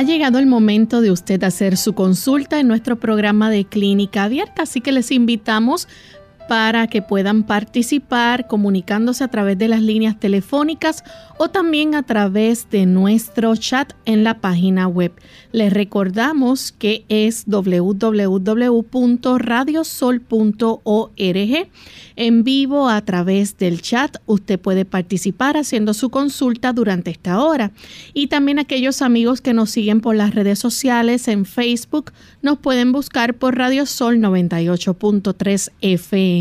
Ha llegado el momento de usted hacer su consulta en nuestro programa de clínica abierta, así que les invitamos para que puedan participar comunicándose a través de las líneas telefónicas o también a través de nuestro chat en la página web. Les recordamos que es www.radiosol.org. En vivo a través del chat usted puede participar haciendo su consulta durante esta hora. Y también aquellos amigos que nos siguen por las redes sociales en Facebook nos pueden buscar por Radio Sol 98.3 FM.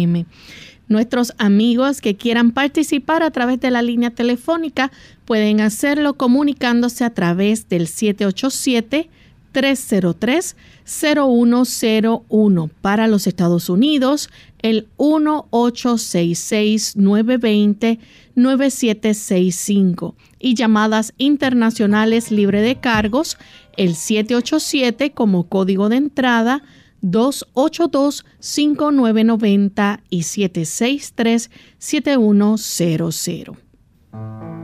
Nuestros amigos que quieran participar a través de la línea telefónica pueden hacerlo comunicándose a través del 787-303-0101 para los Estados Unidos, el 1866-920-9765 y llamadas internacionales libre de cargos, el 787 como código de entrada 282-5990 y 763-7100.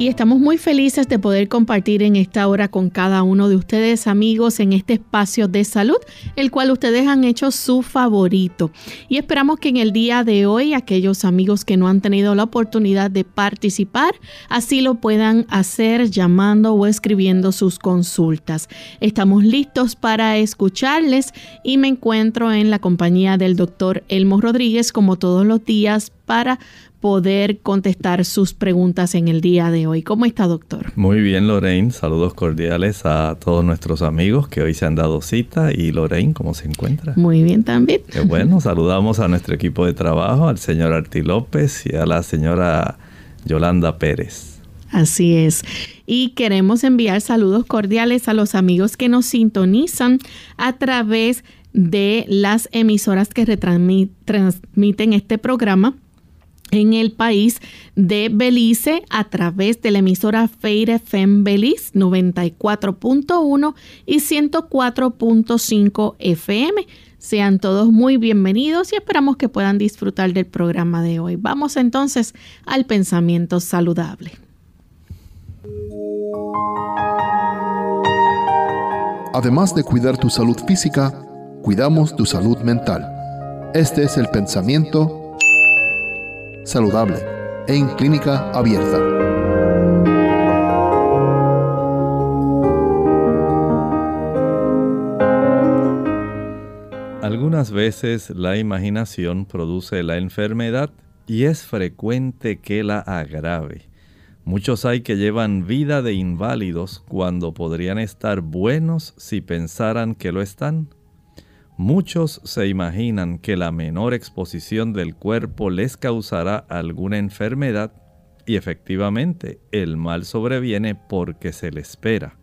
Y estamos muy felices de poder compartir en esta hora con cada uno de ustedes amigos en este espacio de salud, el cual ustedes han hecho su favorito. Y esperamos que en el día de hoy aquellos amigos que no han tenido la oportunidad de participar, así lo puedan hacer llamando o escribiendo sus consultas. Estamos listos para escucharles y me encuentro en la compañía del doctor Elmo Rodríguez como todos los días para poder contestar sus preguntas en el día de hoy. ¿Cómo está, doctor? Muy bien, Lorraine. Saludos cordiales a todos nuestros amigos que hoy se han dado cita. Y Lorraine, ¿cómo se encuentra? Muy bien también. Qué bueno, saludamos a nuestro equipo de trabajo, al señor Arti López y a la señora Yolanda Pérez. Así es. Y queremos enviar saludos cordiales a los amigos que nos sintonizan a través de las emisoras que retransmiten este programa en el país de Belice a través de la emisora Feire FM Belice 94.1 y 104.5 FM. Sean todos muy bienvenidos y esperamos que puedan disfrutar del programa de hoy. Vamos entonces al pensamiento saludable. Además de cuidar tu salud física, cuidamos tu salud mental. Este es el pensamiento saludable en clínica abierta. Algunas veces la imaginación produce la enfermedad y es frecuente que la agrave. Muchos hay que llevan vida de inválidos cuando podrían estar buenos si pensaran que lo están. Muchos se imaginan que la menor exposición del cuerpo les causará alguna enfermedad y efectivamente el mal sobreviene porque se le espera.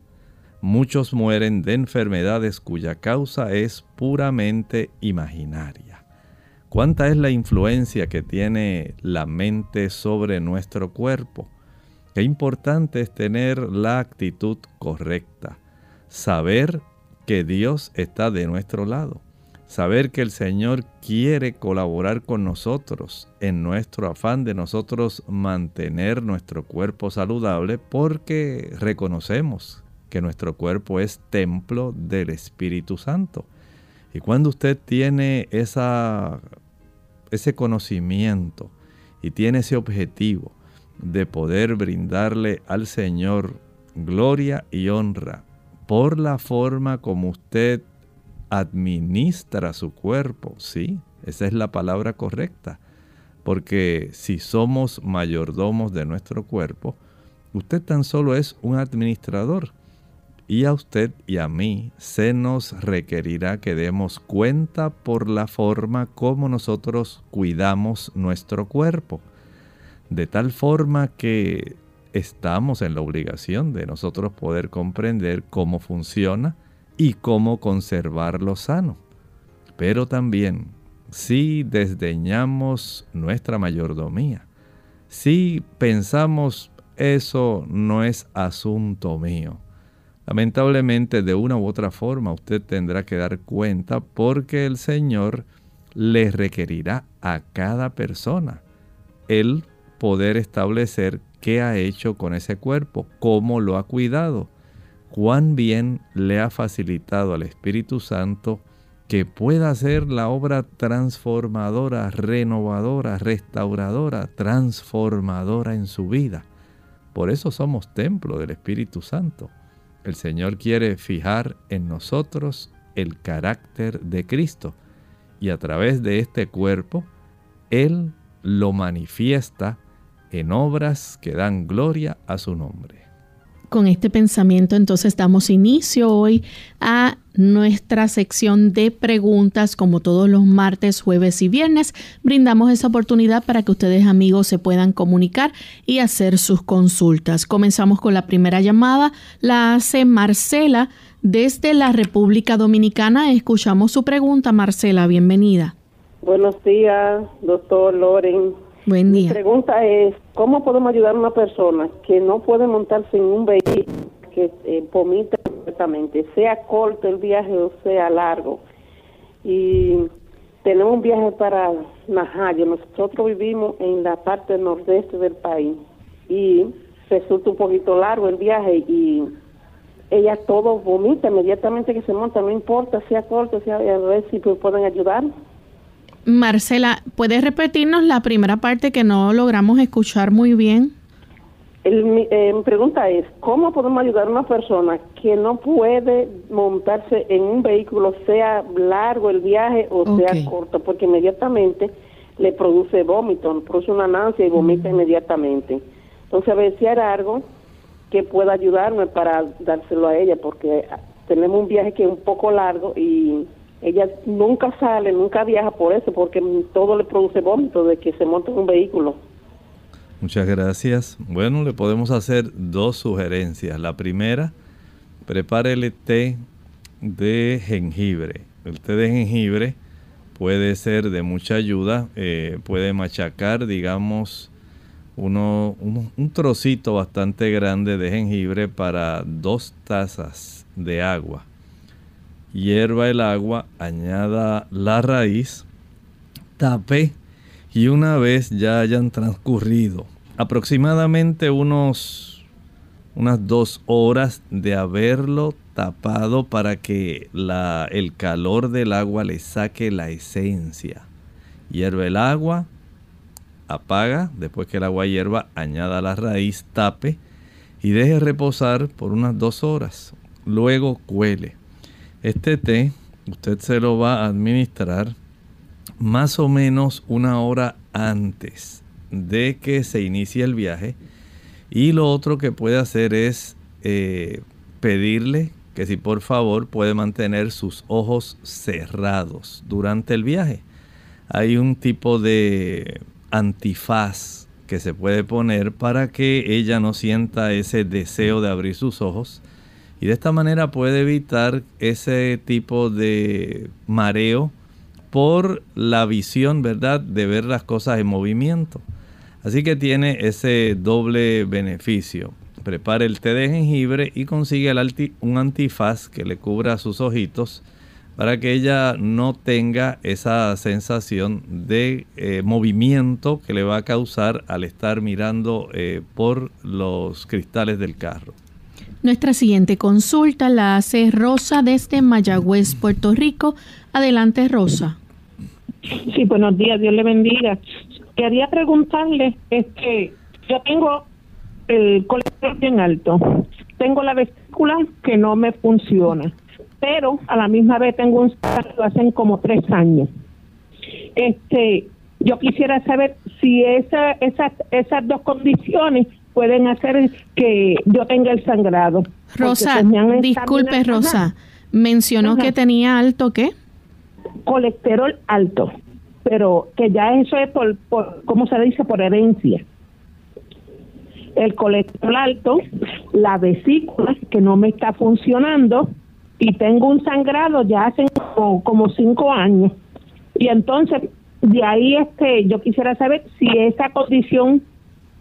Muchos mueren de enfermedades cuya causa es puramente imaginaria. ¿Cuánta es la influencia que tiene la mente sobre nuestro cuerpo? Qué importante es tener la actitud correcta, saber que Dios está de nuestro lado saber que el Señor quiere colaborar con nosotros en nuestro afán de nosotros mantener nuestro cuerpo saludable porque reconocemos que nuestro cuerpo es templo del Espíritu Santo. Y cuando usted tiene esa, ese conocimiento y tiene ese objetivo de poder brindarle al Señor gloria y honra por la forma como usted administra su cuerpo, sí, esa es la palabra correcta. Porque si somos mayordomos de nuestro cuerpo, usted tan solo es un administrador. y a usted y a mí se nos requerirá que demos cuenta por la forma como nosotros cuidamos nuestro cuerpo. De tal forma que estamos en la obligación de nosotros poder comprender cómo funciona y cómo conservarlo sano. Pero también, si desdeñamos nuestra mayordomía, si pensamos eso no es asunto mío, Lamentablemente, de una u otra forma, usted tendrá que dar cuenta porque el Señor le requerirá a cada persona el poder establecer qué ha hecho con ese cuerpo, cómo lo ha cuidado, cuán bien le ha facilitado al Espíritu Santo que pueda hacer la obra transformadora, renovadora, restauradora, transformadora en su vida. Por eso somos templo del Espíritu Santo. El Señor quiere fijar en nosotros el carácter de Cristo y a través de este cuerpo, Él lo manifiesta en obras que dan gloria a su nombre. Con este pensamiento entonces damos inicio hoy a nuestra sección de preguntas como todos los martes, jueves y viernes. Brindamos esa oportunidad para que ustedes amigos se puedan comunicar y hacer sus consultas. Comenzamos con la primera llamada. La hace Marcela desde la República Dominicana. Escuchamos su pregunta, Marcela. Bienvenida. Buenos días, doctor Loren. Buen día. Mi pregunta es, ¿cómo podemos ayudar a una persona que no puede montarse en un vehículo que eh, vomita completamente, sea corto el viaje o sea largo? Y tenemos un viaje para Najayo. Nosotros vivimos en la parte nordeste del país y resulta un poquito largo el viaje y ella todo vomita inmediatamente que se monta, no importa sea corto, sea a ver si pueden ayudar. Marcela, ¿puedes repetirnos la primera parte que no logramos escuchar muy bien? Eh, mi, pregunta es, ¿cómo podemos ayudar a una persona que no puede montarse en un vehículo, sea largo el viaje o sea corto? Porque inmediatamente le produce vómito, produce una náusea y vomita mm. inmediatamente. Entonces, a ver si hay algo que pueda ayudarme para dárselo a ella, porque tenemos un viaje que es un poco largo y ella nunca sale, nunca viaja por eso, porque todo le produce vómito de que se monta en un vehículo. Muchas gracias. Bueno, le podemos hacer dos sugerencias. La primera, prepárele té de jengibre. El té de jengibre puede ser de mucha ayuda. Eh, puede machacar, digamos, uno, un trocito bastante grande de jengibre para dos tazas de agua hierva el agua, añada la raíz, tape y una vez ya hayan transcurrido aproximadamente unos unas dos horas de haberlo tapado para que la, el calor del agua le saque la esencia. Hierve el agua, apaga, después que el agua hierva, añada la raíz, tape y deje reposar por unas dos horas. Luego cuele. Este té usted se lo va a administrar más o menos una hora antes de que se inicie el viaje. Y lo otro que puede hacer es eh, pedirle que si por favor puede mantener sus ojos cerrados durante el viaje. Hay un tipo de antifaz que se puede poner para que ella no sienta ese deseo de abrir sus ojos y de esta manera puede evitar ese tipo de mareo por la visión, ¿verdad?, de ver las cosas en movimiento. Así que tiene ese doble beneficio. Prepare el té de jengibre y consigue un antifaz que le cubra sus ojitos para que ella no tenga esa sensación de eh, movimiento que le va a causar al estar mirando eh, por los cristales del carro. Nuestra siguiente consulta la hace Rosa desde Mayagüez, Puerto Rico. Adelante, Rosa. Sí, buenos días, Dios le bendiga. Quería preguntarle, que yo tengo el colesterol bien alto, tengo la vesícula que no me funciona, pero a la misma vez tengo un lo hacen como tres años. Este, yo quisiera saber si esa, esas, esas dos condiciones pueden hacer que yo tenga el sangrado. Rosa, disculpe Rosa, mencionó que tenía alto qué? Colesterol alto, pero que ya eso es por, por ¿cómo se dice? Por herencia. El colesterol alto, la vesícula que no me está funcionando y tengo un sangrado ya hace como, como cinco años. Y entonces, de ahí este, yo quisiera saber si esa condición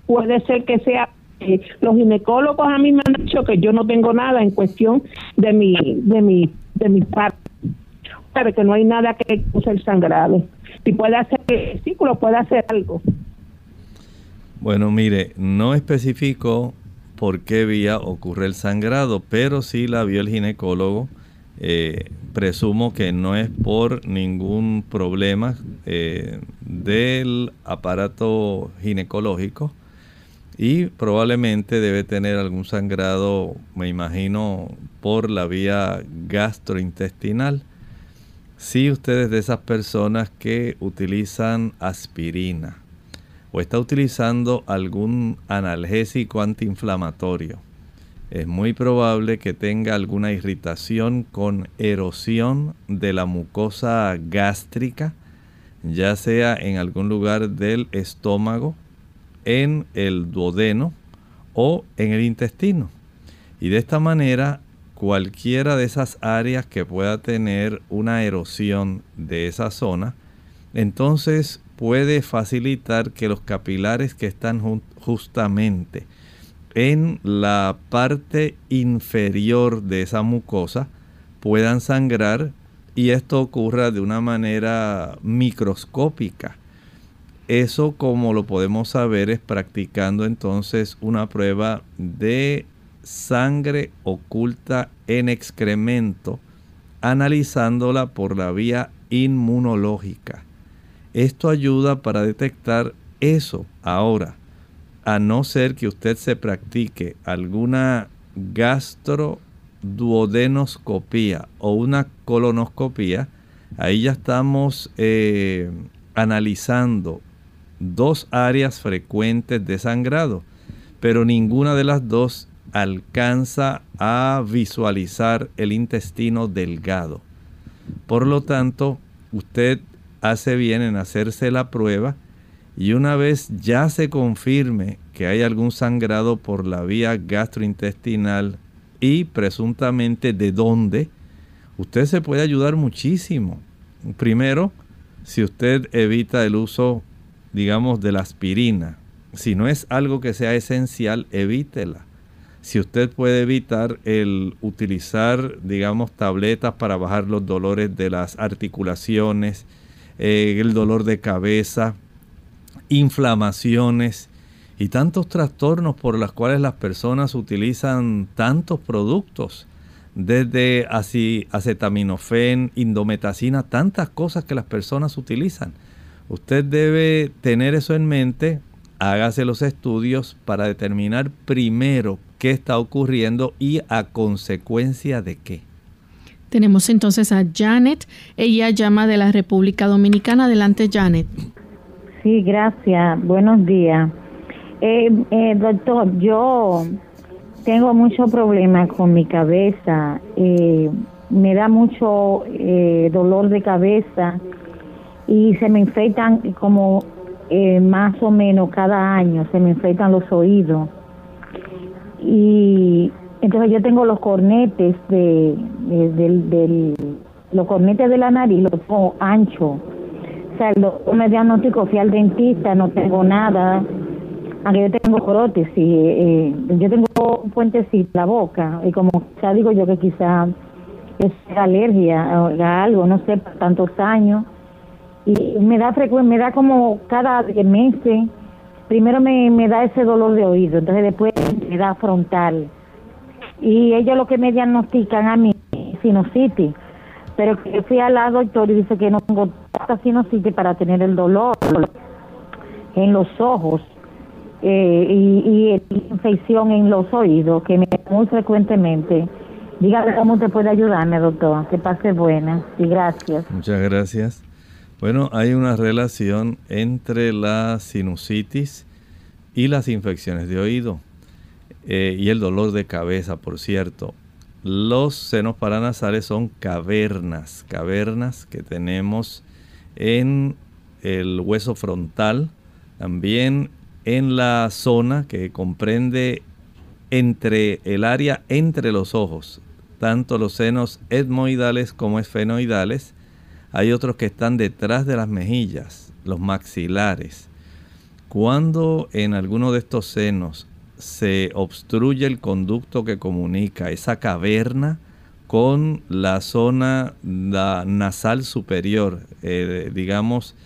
puede ser que sea eh, los ginecólogos a mí me han dicho que yo no tengo nada en cuestión de mi de mi de mi parte. Sabe que no hay nada que use el sangrado. Si puede hacer el ciclo puede hacer algo. Bueno mire no especificó por qué vía ocurre el sangrado pero sí la vio el ginecólogo. Eh, presumo que no es por ningún problema eh, del aparato ginecológico y probablemente debe tener algún sangrado, me imagino, por la vía gastrointestinal. Si usted es de esas personas que utilizan aspirina o está utilizando algún analgésico antiinflamatorio, es muy probable que tenga alguna irritación con erosión de la mucosa gástrica, ya sea en algún lugar del estómago en el duodeno o en el intestino. Y de esta manera, cualquiera de esas áreas que pueda tener una erosión de esa zona, entonces puede facilitar que los capilares que están justamente en la parte inferior de esa mucosa puedan sangrar y esto ocurra de una manera microscópica eso como lo podemos saber es practicando entonces una prueba de sangre oculta en excremento, analizándola por la vía inmunológica. Esto ayuda para detectar eso. Ahora, a no ser que usted se practique alguna gastroduodenoscopía o una colonoscopía, ahí ya estamos eh, analizando dos áreas frecuentes de sangrado, pero ninguna de las dos alcanza a visualizar el intestino delgado. Por lo tanto, usted hace bien en hacerse la prueba y una vez ya se confirme que hay algún sangrado por la vía gastrointestinal y presuntamente de dónde, usted se puede ayudar muchísimo. Primero, si usted evita el uso digamos, de la aspirina. Si no es algo que sea esencial, evítela. Si usted puede evitar el utilizar, digamos, tabletas para bajar los dolores de las articulaciones, eh, el dolor de cabeza, inflamaciones y tantos trastornos por los cuales las personas utilizan tantos productos, desde acetaminofén, indometacina, tantas cosas que las personas utilizan. Usted debe tener eso en mente, hágase los estudios para determinar primero qué está ocurriendo y a consecuencia de qué. Tenemos entonces a Janet, ella llama de la República Dominicana. Adelante, Janet. Sí, gracias. Buenos días. Eh, eh, doctor, yo tengo mucho problema con mi cabeza. Eh, me da mucho dolor de cabeza y se me infectan como eh, más o menos cada año, se me infectan los oídos. Y entonces yo tengo los cornetes de, del, los cornetes de la nariz, los pongo ancho. O sea, el me diagnostico, fui al dentista, no tengo nada. Aunque yo tengo prótesis, eh, yo tengo un puentecito en la boca, y como ya digo yo que quizá es alergia a algo, no sé, tantos años y me da frecuencia, me da como cada 10 meses. Primero me, me da ese dolor de oído, entonces después me da frontal. Y ellos lo que me diagnostican a mí sinusitis. Pero que fui al doctor y dice que no tengo tanta sinusitis para tener el dolor en los ojos eh, y, y infección en los oídos, que me muy frecuentemente. Dígame cómo usted puede ayudarme, doctor. Que pase buena. Y gracias. Muchas gracias. Bueno, hay una relación entre la sinusitis y las infecciones de oído. eh, y el dolor de cabeza, por cierto. Los senos paranasales son cavernas, cavernas que tenemos en el hueso frontal, también en la zona que comprende entre el área entre los ojos, tanto los senos etmoidales como esfenoidales. Hay otros que están detrás de las mejillas, los maxilares. Cuando en alguno de estos senos se obstruye el conducto que comunica esa caverna con la zona nasal superior, eh, digamos,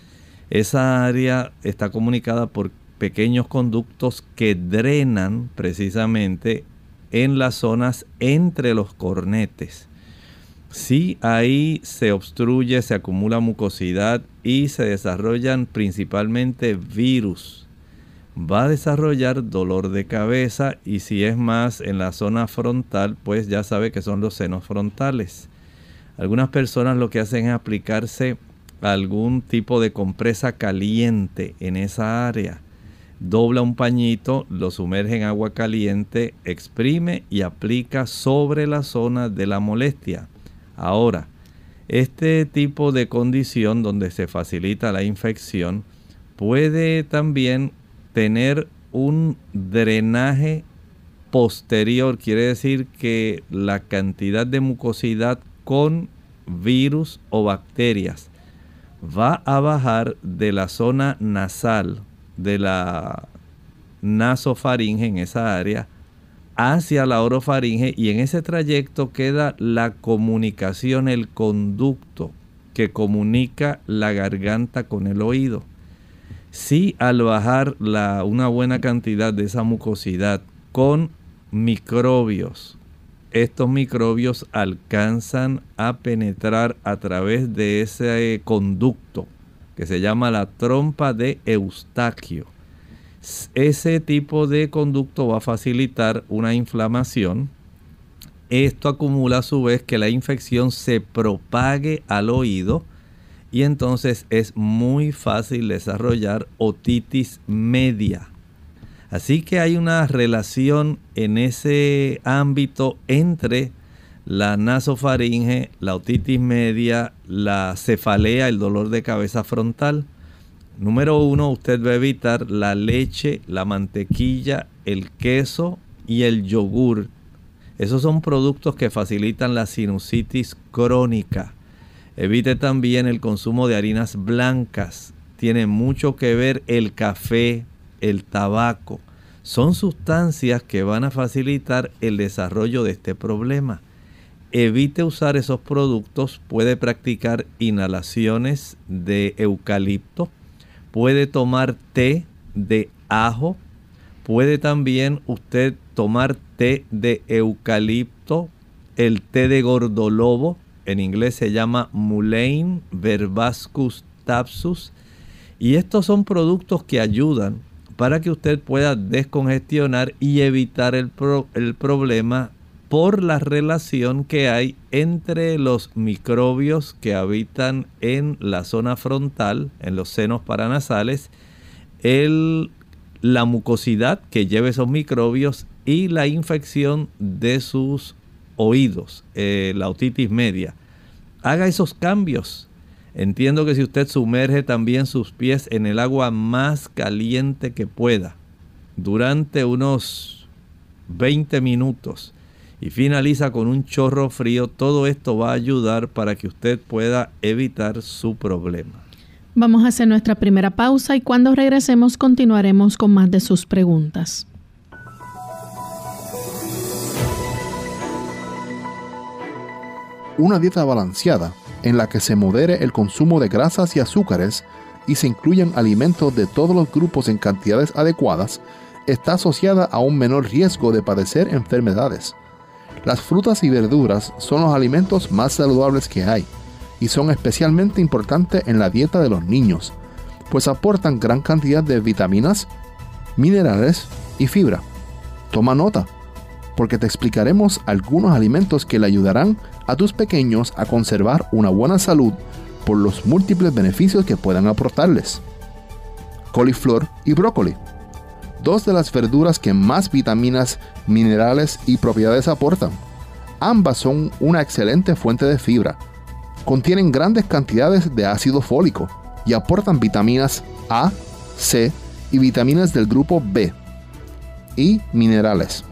esa área está comunicada por pequeños conductos que drenan precisamente en las zonas entre los cornetes. Si ahí se obstruye, se acumula mucosidad y se desarrollan principalmente virus, va a desarrollar dolor de cabeza y si es más en la zona frontal, pues ya sabe que son los senos frontales. Algunas personas lo que hacen es aplicarse algún tipo de compresa caliente en esa área dobla un pañito, lo sumerge en agua caliente, exprime y aplica sobre la zona de la molestia. Ahora, este tipo de condición donde se facilita la infección puede también tener un drenaje posterior, quiere decir que la cantidad de mucosidad con virus o bacterias va a bajar de la zona nasal de la nasofaringe en esa área hacia la orofaringe y en ese trayecto queda la comunicación, el conducto que comunica la garganta con el oído. Si al bajar la, una buena cantidad de esa mucosidad con microbios, estos microbios alcanzan a penetrar a través de ese conducto que se llama la trompa de Eustaquio. Ese tipo de conducto va a facilitar una inflamación. Esto acumula a su vez que la infección se propague al oído y entonces es muy fácil desarrollar otitis media. Así que hay una relación en ese ámbito entre la nasofaringe, la otitis media, la cefalea, el dolor de cabeza frontal. Número uno, usted a evitar la leche, la mantequilla, el queso y el yogur. Esos son productos que facilitan la sinusitis crónica. Evite también el consumo de harinas blancas. Tiene mucho que ver el café, el tabaco. Son sustancias que van a facilitar el desarrollo de este problema evite usar esos productos, puede practicar inhalaciones de eucalipto, puede tomar té de ajo, puede también usted tomar té de eucalipto, el té de gordolobo, en inglés se llama Mullein verbascus tapsus, y estos son productos que ayudan para que usted pueda descongestionar y evitar el, el problema por la relación que hay entre los microbios que habitan en la zona frontal, en los senos paranasales, el, la mucosidad que lleva esos microbios y la infección de sus oídos, eh, la otitis media. Haga esos cambios. Entiendo que si usted sumerge también sus pies en el agua más caliente que pueda, durante unos 20 minutos, y finaliza con un chorro frío. Todo esto va a ayudar para que usted pueda evitar su problema. Vamos a hacer nuestra primera pausa y cuando regresemos continuaremos con más de sus preguntas. Una dieta balanceada en la que se modere el consumo de grasas y azúcares y se incluyan alimentos de todos los grupos en cantidades adecuadas está asociada a un menor riesgo de padecer enfermedades. Las frutas y verduras son los alimentos más saludables que hay y son especialmente importantes en la dieta de los niños, pues aportan gran cantidad de vitaminas, minerales y fibra. Toma nota, porque te explicaremos algunos alimentos que le ayudarán a tus pequeños a conservar una buena salud por los múltiples beneficios que puedan aportarles. Coliflor y brócoli. Dos de las verduras que más vitaminas, minerales y propiedades aportan. Ambas son una excelente fuente de fibra. Contienen grandes cantidades de ácido fólico y aportan vitaminas A, C y vitaminas del grupo B y minerales,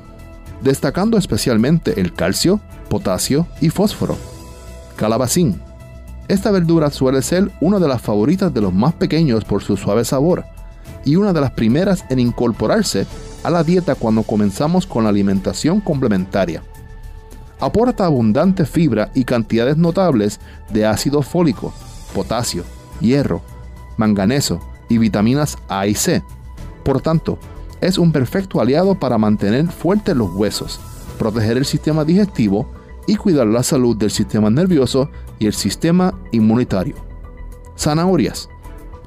destacando especialmente el calcio, potasio y fósforo. Calabacín. Esta verdura suele ser una de las favoritas de los más pequeños por su suave sabor y una de las primeras en incorporarse a la dieta cuando comenzamos con la alimentación complementaria. Aporta abundante fibra y cantidades notables de ácido fólico, potasio, hierro, manganeso y vitaminas A y C. Por tanto, es un perfecto aliado para mantener fuertes los huesos, proteger el sistema digestivo y cuidar la salud del sistema nervioso y el sistema inmunitario. Zanahorias.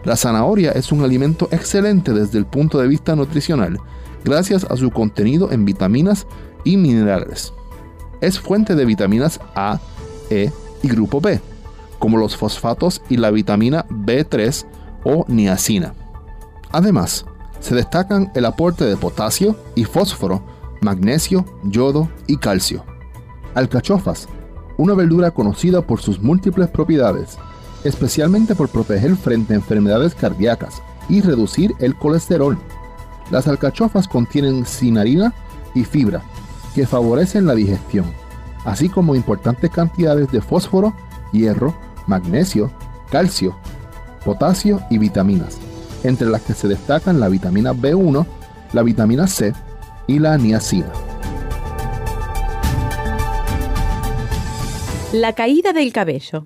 La zanahoria es un alimento excelente desde el punto de vista nutricional, gracias a su contenido en vitaminas y minerales. Es fuente de vitaminas A, E y grupo B, como los fosfatos y la vitamina B3 o niacina. Además, se destacan el aporte de potasio y fósforo, magnesio, yodo y calcio. Alcachofas, una verdura conocida por sus múltiples propiedades, especialmente por proteger frente a enfermedades cardíacas y reducir el colesterol. Las alcachofas contienen cinarina y fibra, que favorecen la digestión, así como importantes cantidades de fósforo, hierro, magnesio, calcio, potasio y vitaminas, entre las que se destacan la vitamina B1, la vitamina C y la niacina. La caída del cabello.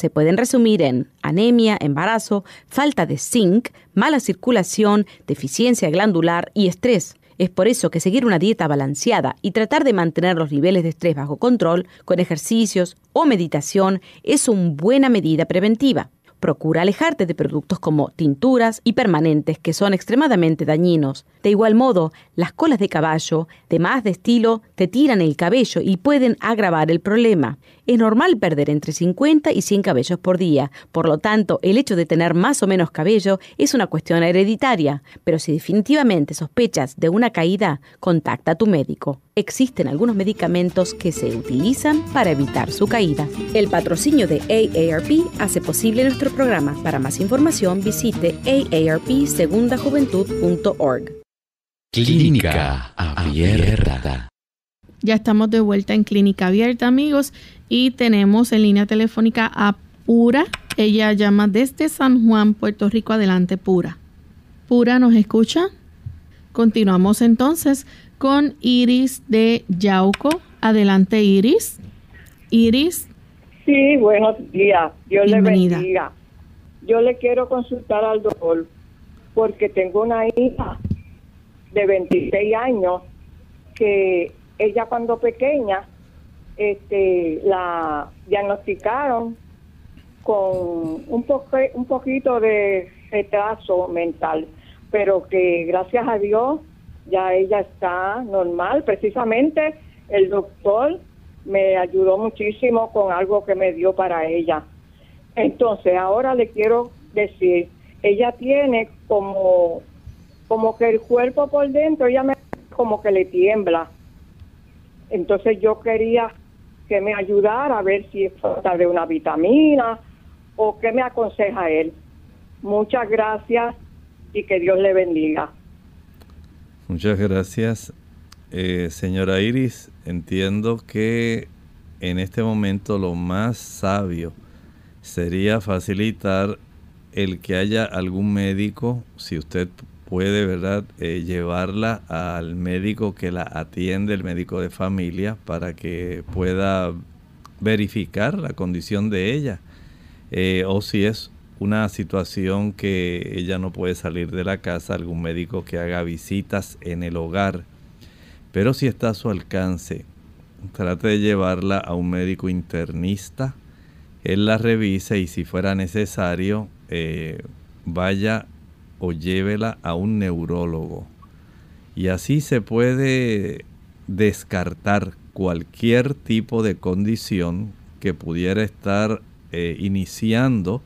se pueden resumir en anemia, embarazo, falta de zinc, mala circulación, deficiencia glandular y estrés. Es por eso que seguir una dieta balanceada y tratar de mantener los niveles de estrés bajo control con ejercicios o meditación es una buena medida preventiva. Procura alejarte de productos como tinturas y permanentes que son extremadamente dañinos. De igual modo, las colas de caballo, de más de estilo, te tiran el cabello y pueden agravar el problema. Es normal perder entre 50 y 100 cabellos por día, por lo tanto, el hecho de tener más o menos cabello es una cuestión hereditaria, pero si definitivamente sospechas de una caída, contacta a tu médico. Existen algunos medicamentos que se utilizan para evitar su caída. El patrocinio de AARP hace posible nuestro programa. Para más información visite aarpsegundajuventud.org. Clínica Abierta. Ya estamos de vuelta en Clínica Abierta, amigos, y tenemos en línea telefónica a Pura. Ella llama desde San Juan, Puerto Rico. Adelante, Pura. Pura, ¿nos escucha? Continuamos entonces con Iris de Yauco. Adelante, Iris. Iris. Sí, buenos días. Dios le bendiga. Yo le quiero consultar al doctor porque tengo una hija de 26 años que ella cuando pequeña este la diagnosticaron con un un poquito de retraso mental, pero que gracias a Dios ya ella está normal. Precisamente el doctor me ayudó muchísimo con algo que me dio para ella. Entonces, ahora le quiero decir, ella tiene como como que el cuerpo por dentro, ella me como que le tiembla. Entonces yo quería que me ayudara a ver si es falta de una vitamina o qué me aconseja él. Muchas gracias y que Dios le bendiga. Muchas gracias. Eh, señora Iris, entiendo que en este momento lo más sabio sería facilitar el que haya algún médico, si usted puede, ¿verdad?, eh, llevarla al médico que la atiende, el médico de familia, para que pueda verificar la condición de ella. Eh, o si es una situación que ella no puede salir de la casa, algún médico que haga visitas en el hogar. Pero si está a su alcance, trate de llevarla a un médico internista, él la revise y si fuera necesario, eh, vaya o llévela a un neurólogo. Y así se puede descartar cualquier tipo de condición que pudiera estar eh, iniciando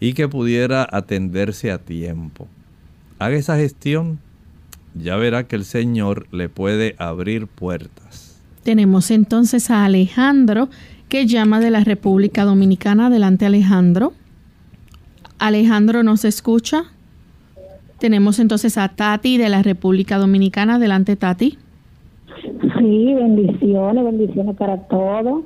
y que pudiera atenderse a tiempo. Haga esa gestión, ya verá que el Señor le puede abrir puertas. Tenemos entonces a Alejandro que llama de la República Dominicana. Adelante Alejandro. Alejandro nos escucha. Tenemos entonces a Tati de la República Dominicana. Adelante Tati. Sí, bendiciones, bendiciones para todos.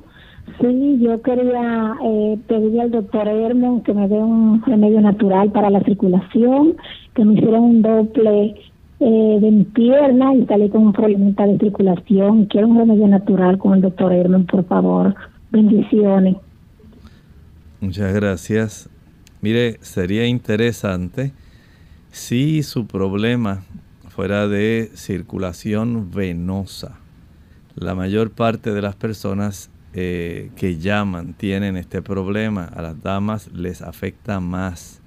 Sí, yo quería eh, pedirle al doctor Hermon que me dé un remedio natural para la circulación, que me hiciera un doble eh, de mi pierna y salí con un problema de circulación. Quiero un remedio natural con el doctor Hermon, por favor. Bendiciones. Muchas gracias. Mire, sería interesante si su problema fuera de circulación venosa. La mayor parte de las personas eh, que llaman tienen este problema. A las damas les afecta más.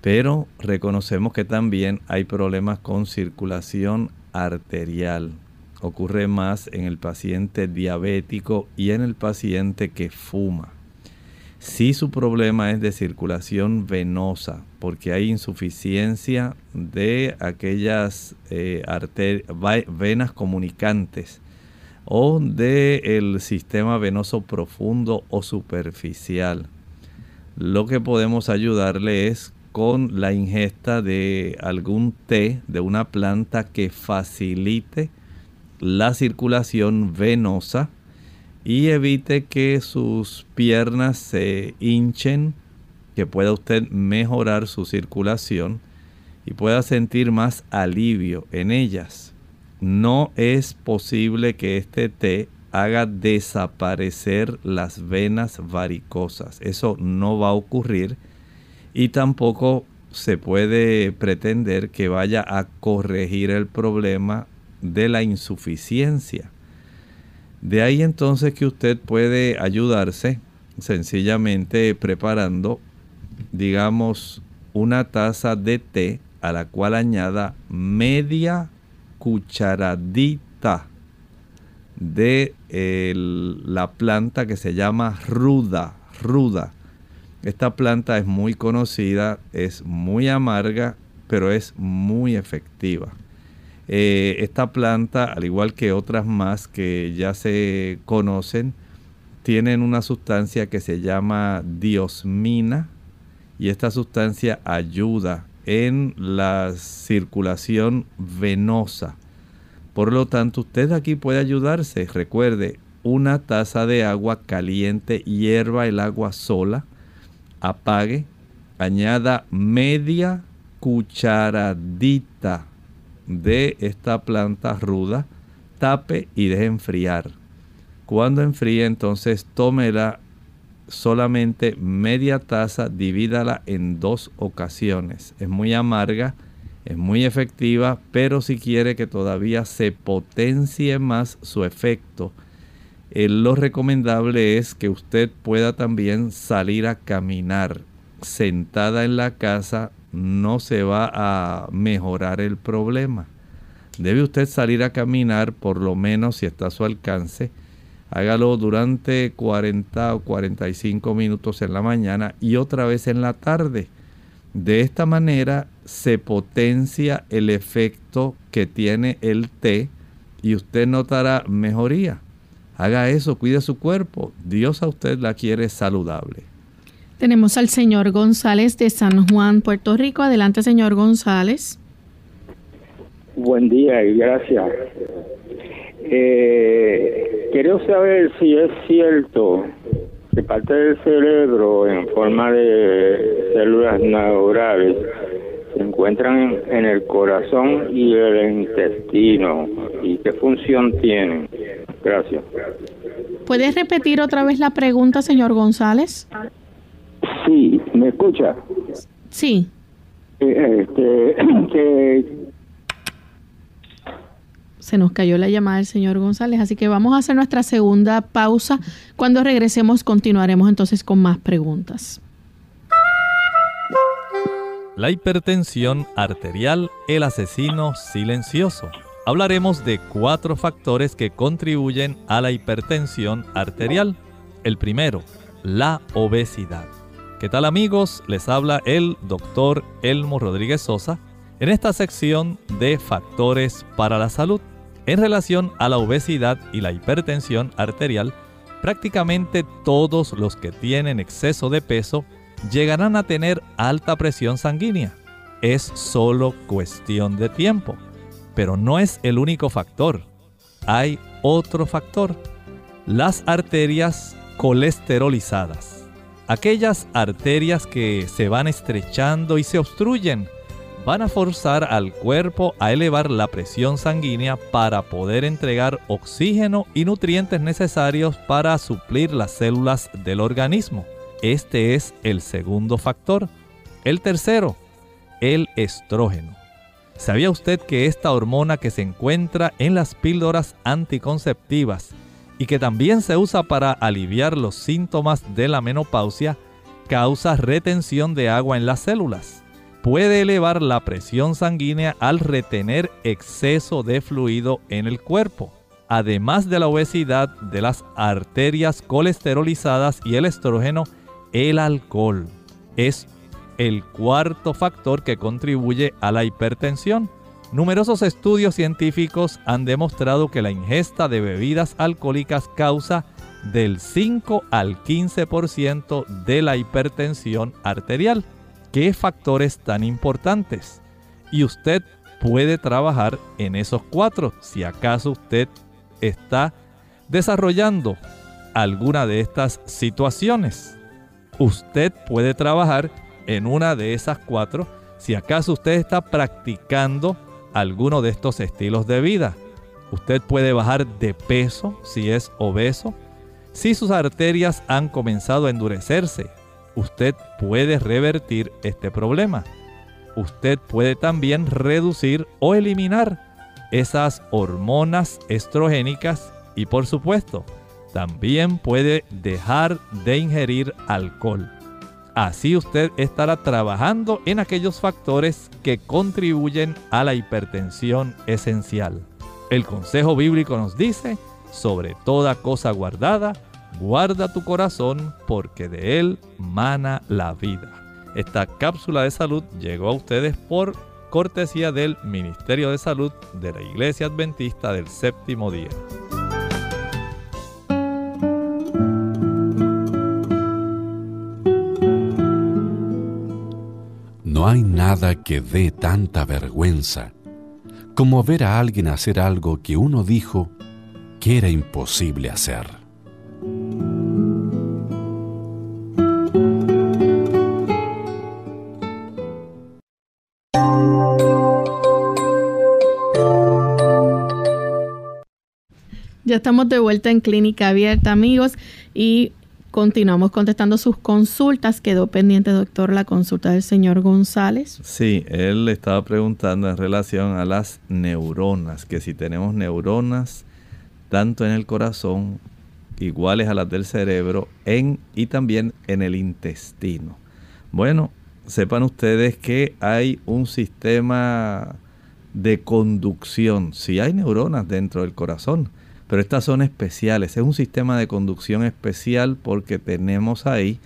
Pero reconocemos que también hay problemas con circulación arterial. Ocurre más en el paciente diabético y en el paciente que fuma. Si su problema es de circulación venosa, porque hay insuficiencia de aquellas eh, venas comunicantes o del sistema venoso profundo o superficial. Lo que podemos ayudarle es con la ingesta de algún té de una planta que facilite la circulación venosa y evite que sus piernas se hinchen, que pueda usted mejorar su circulación y pueda sentir más alivio en ellas no es posible que este té haga desaparecer las venas varicosas. Eso no va a ocurrir y tampoco se puede pretender que vaya a corregir el problema de la insuficiencia. De ahí entonces que usted puede ayudarse sencillamente preparando, digamos, una taza de té a la cual añada media cucharadita de la planta que se llama ruda, ruda. Esta planta es muy conocida, es muy amarga, pero es muy efectiva. Eh, esta planta, al igual que otras más que ya se conocen, tienen una sustancia que se llama diosmina y esta sustancia ayuda en la circulación venosa. Por lo tanto, usted aquí puede ayudarse. Recuerde, una taza de agua caliente, hierva el agua sola, apague, añada media cucharadita de esta planta ruda, tape y deje enfriar. Cuando enfríe, entonces tómela solamente media taza, divídala en dos ocasiones. Es muy amarga, es muy efectiva, pero si quiere que todavía se potencie más su efecto, eh, lo recomendable es que usted pueda también salir a caminar. Sentada en la casa no se va a mejorar el problema. Debe usted salir a caminar por lo menos si está a su alcance Hágalo durante 40 o 45 minutos en la mañana y otra vez en la tarde. De esta manera se potencia el efecto que tiene el té y usted notará mejoría. Haga eso, cuide su cuerpo. Dios a usted la quiere saludable. Tenemos al señor González de San Juan, Puerto Rico. Adelante, señor González. Buen día y gracias. Eh, quiero saber si es cierto que parte del cerebro en forma de células neurales se encuentran en el corazón y el intestino y qué función tienen. Gracias. ¿Puede repetir otra vez la pregunta, señor González? Sí, ¿me escucha? Sí. Eh, este, Se nos cayó la llamada del señor González, así que vamos a hacer nuestra segunda pausa. Cuando regresemos continuaremos entonces con más preguntas. La hipertensión arterial, el asesino silencioso. Hablaremos de cuatro factores que contribuyen a la hipertensión arterial. El primero, la obesidad. ¿Qué tal amigos? Les habla el doctor Elmo Rodríguez Sosa en esta sección de factores para la salud. En relación a la obesidad y la hipertensión arterial, prácticamente todos los que tienen exceso de peso llegarán a tener alta presión sanguínea. Es solo cuestión de tiempo. Pero no es el único factor. Hay otro factor. Las arterias colesterolizadas aquellas arterias que se van estrechando y se obstruyen van a forzar al cuerpo a elevar la presión sanguínea para poder entregar oxígeno y nutrientes necesarios para suplir las células del organismo. Este es el segundo factor. El tercero, el estrógeno. ¿Sabía usted que esta hormona que se encuentra en las píldoras anticonceptivas y que también se usa para aliviar los síntomas de la menopausia, causa retención de agua en las células. Puede elevar la presión sanguínea al retener exceso de fluido en el cuerpo. Además de la obesidad, de las arterias colesterolizadas y el estrógeno, el alcohol es el cuarto factor que contribuye a la hipertensión. Numerosos estudios científicos han demostrado que la ingesta de bebidas alcohólicas causa del 5 al 15% de la hipertensión arterial. ¿Qué factores tan importantes? Y usted puede trabajar en esos cuatro si acaso usted está desarrollando alguna de estas situaciones. Usted puede trabajar en una de esas cuatro si acaso usted está practicando alguno de estos estilos de vida. Usted puede bajar de peso si es obeso. Si sus arterias han comenzado a endurecerse, usted puede revertir este problema. Usted puede también reducir o eliminar esas hormonas estrogénicas y por supuesto, también puede dejar de ingerir alcohol. Así usted estará trabajando en aquellos factores que contribuyen a la hipertensión esencial. El consejo bíblico nos dice, sobre toda cosa guardada, guarda tu corazón porque de él mana la vida. Esta cápsula de salud llegó a ustedes por cortesía del Ministerio de Salud de la Iglesia Adventista del Séptimo Día. Hay nada que dé tanta vergüenza como ver a alguien hacer algo que uno dijo que era imposible hacer. Ya estamos de vuelta en Clínica Abierta, amigos, y Continuamos contestando sus consultas. Quedó pendiente, doctor, la consulta del señor González. Sí, él le estaba preguntando en relación a las neuronas, que si tenemos neuronas tanto en el corazón, iguales a las del cerebro, en y también en el intestino. Bueno, sepan ustedes que hay un sistema de conducción, si hay neuronas dentro del corazón, pero estas son especiales. Es un sistema de conducción especial porque tenemos ahí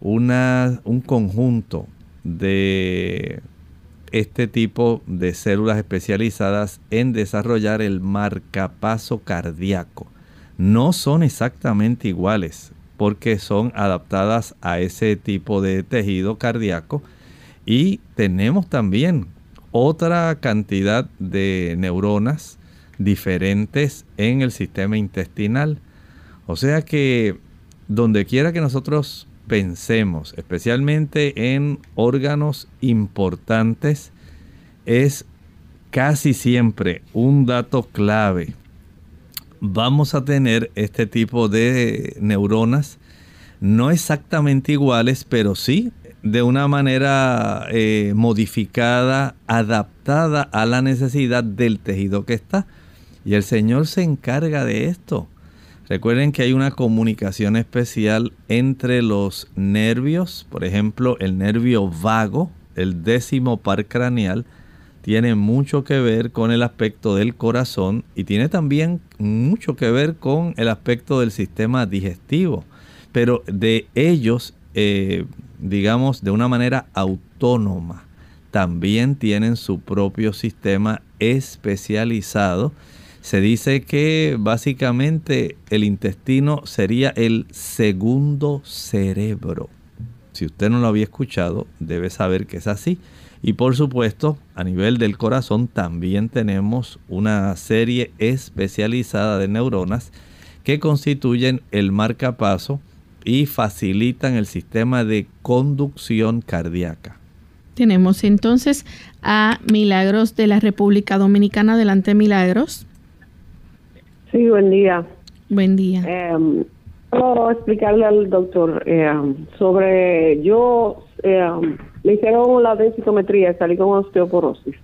una, un conjunto de este tipo de células especializadas en desarrollar el marcapaso cardíaco. No son exactamente iguales porque son adaptadas a ese tipo de tejido cardíaco y tenemos también otra cantidad de neuronas diferentes en el sistema intestinal. O sea que donde quiera que nosotros pensemos, especialmente en órganos importantes, es casi siempre un dato clave vamos a tener este tipo de neuronas, no exactamente iguales, pero sí de una manera eh, modificada, adaptada a la necesidad del tejido que está. Y el Señor se encarga de esto. Recuerden que hay una comunicación especial entre los nervios, por ejemplo, el nervio vago, el décimo par craneal, tiene mucho que ver con el aspecto del corazón y tiene también mucho que ver con el aspecto del sistema digestivo. Pero de ellos, eh, digamos, de una manera autónoma, también tienen su propio sistema especializado. Se dice que básicamente el intestino sería el segundo cerebro. Si usted no lo había escuchado, debe saber que es así. Y por supuesto, a nivel del corazón también tenemos una serie especializada de neuronas que constituyen el marcapaso y facilitan el sistema de conducción cardíaca. Tenemos entonces a Milagros de la República Dominicana. Adelante, Milagros. Sí, buen día. Buen día. Eh, quiero explicarle al doctor em, sobre yo em, me hicieron la densitometría y salí con osteoporosis.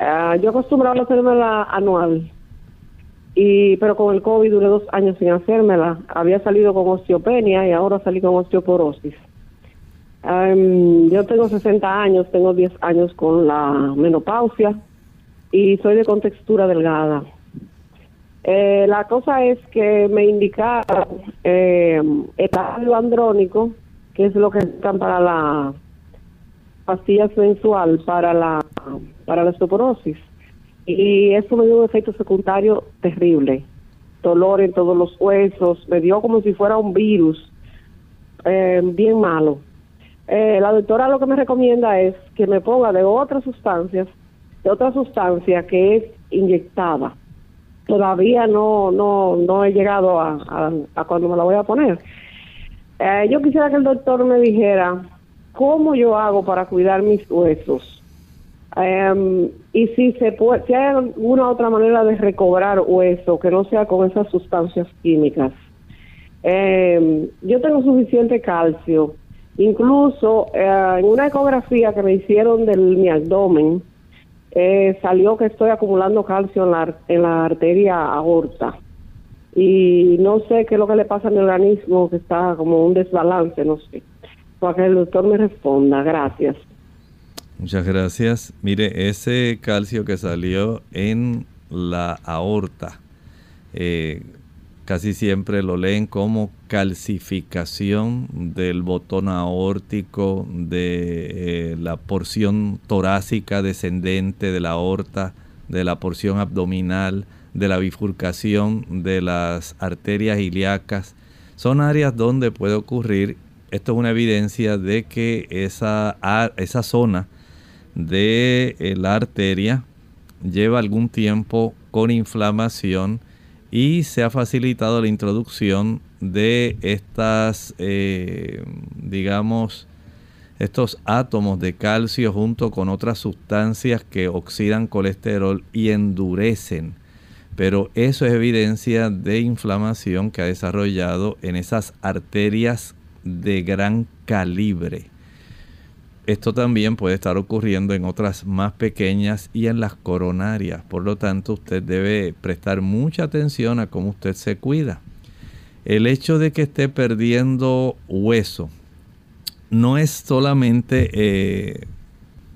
Uh, yo acostumbraba a hacérmela anual, y pero con el COVID duré dos años sin hacérmela. Había salido con osteopenia y ahora salí con osteoporosis. Um, yo tengo 60 años, tengo 10 años con la menopausia y soy de contextura delgada. Eh, la cosa es que me indicaron eh, el ácido andrónico, que es lo que están para la pastillas mensual para la para la osteoporosis y eso me dio un efecto secundario terrible. Dolor en todos los huesos me dio como si fuera un virus eh, bien malo. Eh, la doctora lo que me recomienda es que me ponga de otras sustancias de otra sustancia que es inyectada todavía no no no he llegado a, a, cuando me la voy a poner eh, yo quisiera que el doctor me dijera cómo yo hago para cuidar mis huesos. Em, y si se puede, si hay alguna otra manera de recobrar hueso que no sea con esas sustancias químicas. Em, yo tengo suficiente calcio. Incluso eh, en una ecografía que me hicieron de mi abdomen, eh, salió que estoy acumulando calcio en la, en la arteria aorta. Y no sé qué es lo que le pasa a mi organismo, que está como un desbalance, no sé para que el doctor me responda. Gracias. Muchas gracias. Mire, ese calcio que salió en la aorta, eh, casi siempre lo leen como calcificación del botón aórtico, de eh, la porción torácica descendente de la aorta, de la porción abdominal, de la bifurcación de las arterias ilíacas. Son áreas donde puede ocurrir esto es una evidencia de que esa, esa zona de eh, la arteria lleva algún tiempo con inflamación y se ha facilitado la introducción de estas, eh, digamos, estos átomos de calcio junto con otras sustancias que oxidan colesterol y endurecen. Pero eso es evidencia de inflamación que ha desarrollado en esas arterias de gran calibre. Esto también puede estar ocurriendo en otras más pequeñas y en las coronarias. Por lo tanto, usted debe prestar mucha atención a cómo usted se cuida. El hecho de que esté perdiendo hueso no es solamente, eh,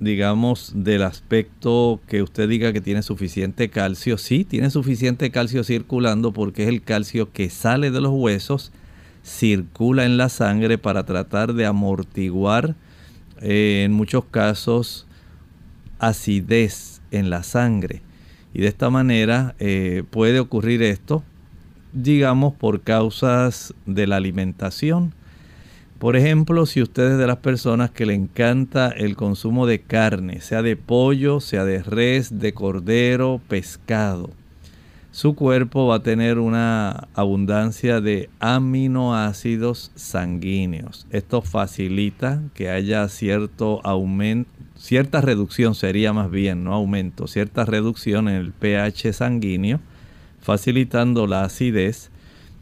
digamos, del aspecto que usted diga que tiene suficiente calcio. Sí, tiene suficiente calcio circulando porque es el calcio que sale de los huesos circula en la sangre para tratar de amortiguar eh, en muchos casos acidez en la sangre. Y de esta manera eh, puede ocurrir esto, digamos, por causas de la alimentación. Por ejemplo, si usted es de las personas que le encanta el consumo de carne, sea de pollo, sea de res, de cordero, pescado, su cuerpo va a tener una abundancia de aminoácidos sanguíneos. Esto facilita que haya cierto aumento, cierta reducción sería más bien, no aumento, cierta reducción en el pH sanguíneo, facilitando la acidez.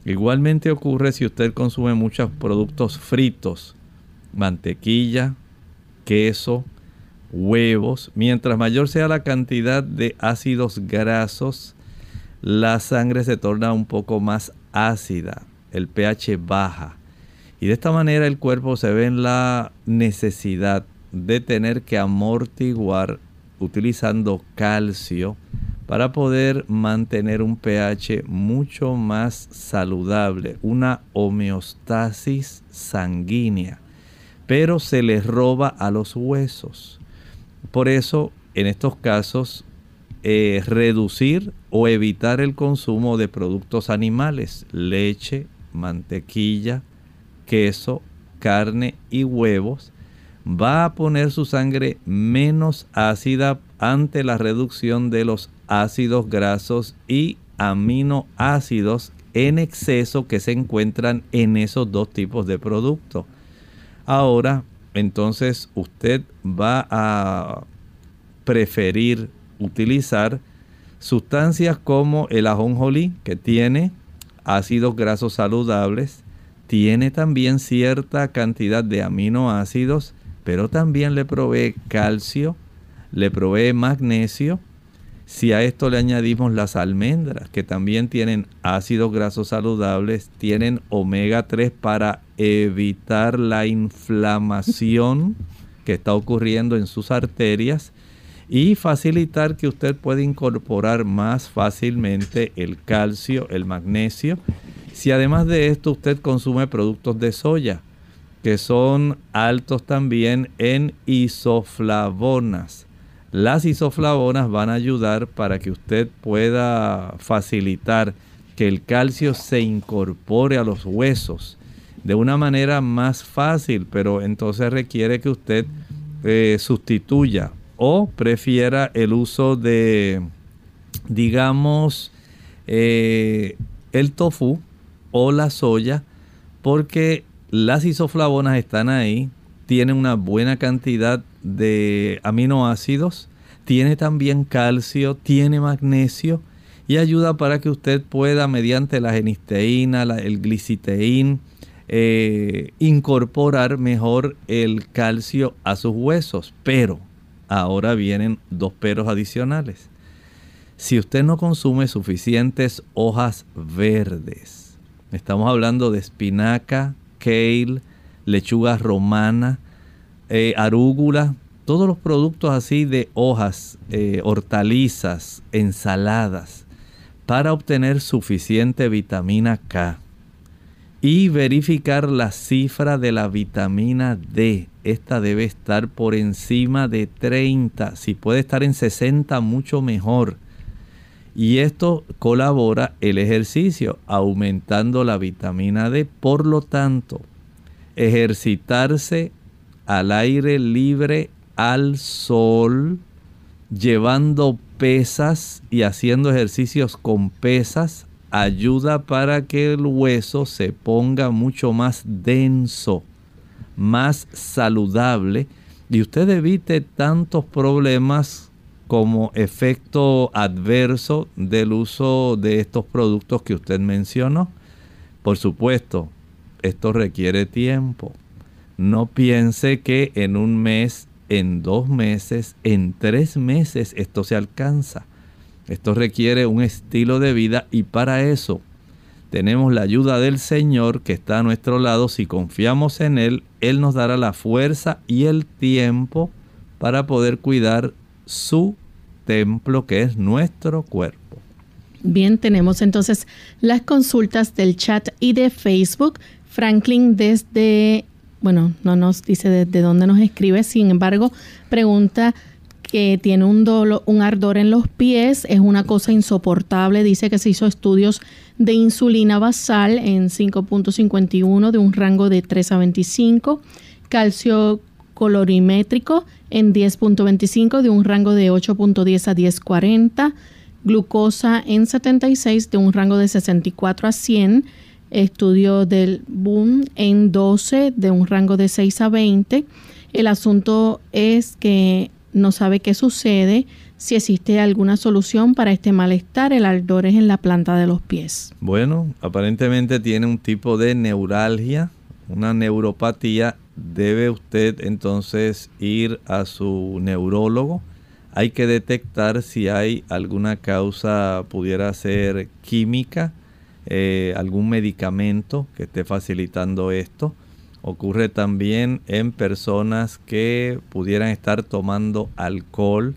Igualmente ocurre si usted consume muchos productos fritos, mantequilla, queso, huevos. Mientras mayor sea la cantidad de ácidos grasos, la sangre se torna un poco más ácida, el pH baja. Y de esta manera el cuerpo se ve en la necesidad de tener que amortiguar utilizando calcio para poder mantener un pH mucho más saludable, una homeostasis sanguínea, pero se les roba a los huesos. Por eso, en estos casos, eh, reducir o evitar el consumo de productos animales, leche, mantequilla, queso, carne y huevos, va a poner su sangre menos ácida ante la reducción de los ácidos grasos y aminoácidos en exceso que se encuentran en esos dos tipos de productos. Ahora, entonces usted va a preferir utilizar sustancias como el ajonjolí, que tiene ácidos grasos saludables, tiene también cierta cantidad de aminoácidos pero también le provee calcio, le provee magnesio. Si a esto le añadimos las almendras, que también tienen ácidos grasos saludables, tienen omega 3 para evitar la inflamación que está ocurriendo en sus arterias y facilitar que usted pueda incorporar más fácilmente el calcio, el magnesio. Si además de esto usted consume productos de soya, que son altos también en isoflavonas. Las isoflavonas van a ayudar para que usted pueda facilitar que el calcio se incorpore a los huesos de una manera más fácil, pero entonces requiere que usted eh, sustituya o prefiera el uso de, digamos, eh, el tofu o la soya, porque las isoflavonas están ahí, tiene una buena cantidad de aminoácidos, tiene también calcio, tiene magnesio y ayuda para que usted pueda mediante la genisteína, el gliciteín, eh, incorporar mejor el calcio a sus huesos. Pero ahora vienen dos peros adicionales. Si usted no consume suficientes hojas verdes, estamos hablando de espinaca, kale, lechuga romana, eh, arúgula, todos los productos así de hojas, eh, hortalizas, ensaladas, para obtener suficiente vitamina K. Y verificar la cifra de la vitamina D. Esta debe estar por encima de 30. Si puede estar en 60, mucho mejor. Y esto colabora el ejercicio, aumentando la vitamina D. Por lo tanto, ejercitarse al aire libre, al sol, llevando pesas y haciendo ejercicios con pesas, ayuda para que el hueso se ponga mucho más denso, más saludable y usted evite tantos problemas como efecto adverso del uso de estos productos que usted mencionó. Por supuesto, esto requiere tiempo. No piense que en un mes, en dos meses, en tres meses esto se alcanza. Esto requiere un estilo de vida y para eso tenemos la ayuda del Señor que está a nuestro lado. Si confiamos en Él, Él nos dará la fuerza y el tiempo para poder cuidar su templo que es nuestro cuerpo. Bien, tenemos entonces las consultas del chat y de Facebook. Franklin desde, bueno, no nos dice desde dónde nos escribe, sin embargo, pregunta que tiene un dolor, un ardor en los pies, es una cosa insoportable, dice que se hizo estudios de insulina basal en 5.51 de un rango de 3 a 25, calcio colorimétrico en 10.25 de un rango de 8.10 a 10.40, glucosa en 76 de un rango de 64 a 100, estudio del boom en 12 de un rango de 6 a 20. El asunto es que no sabe qué sucede, si existe alguna solución para este malestar, el ardor es en la planta de los pies. Bueno, aparentemente tiene un tipo de neuralgia, una neuropatía. Debe usted entonces ir a su neurólogo. Hay que detectar si hay alguna causa, pudiera ser química, eh, algún medicamento que esté facilitando esto. Ocurre también en personas que pudieran estar tomando alcohol,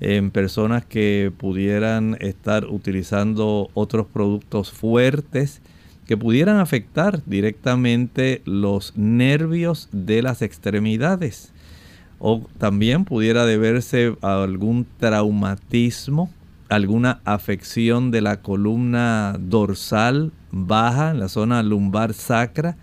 en personas que pudieran estar utilizando otros productos fuertes que pudieran afectar directamente los nervios de las extremidades. O también pudiera deberse a algún traumatismo, alguna afección de la columna dorsal baja en la zona lumbar sacra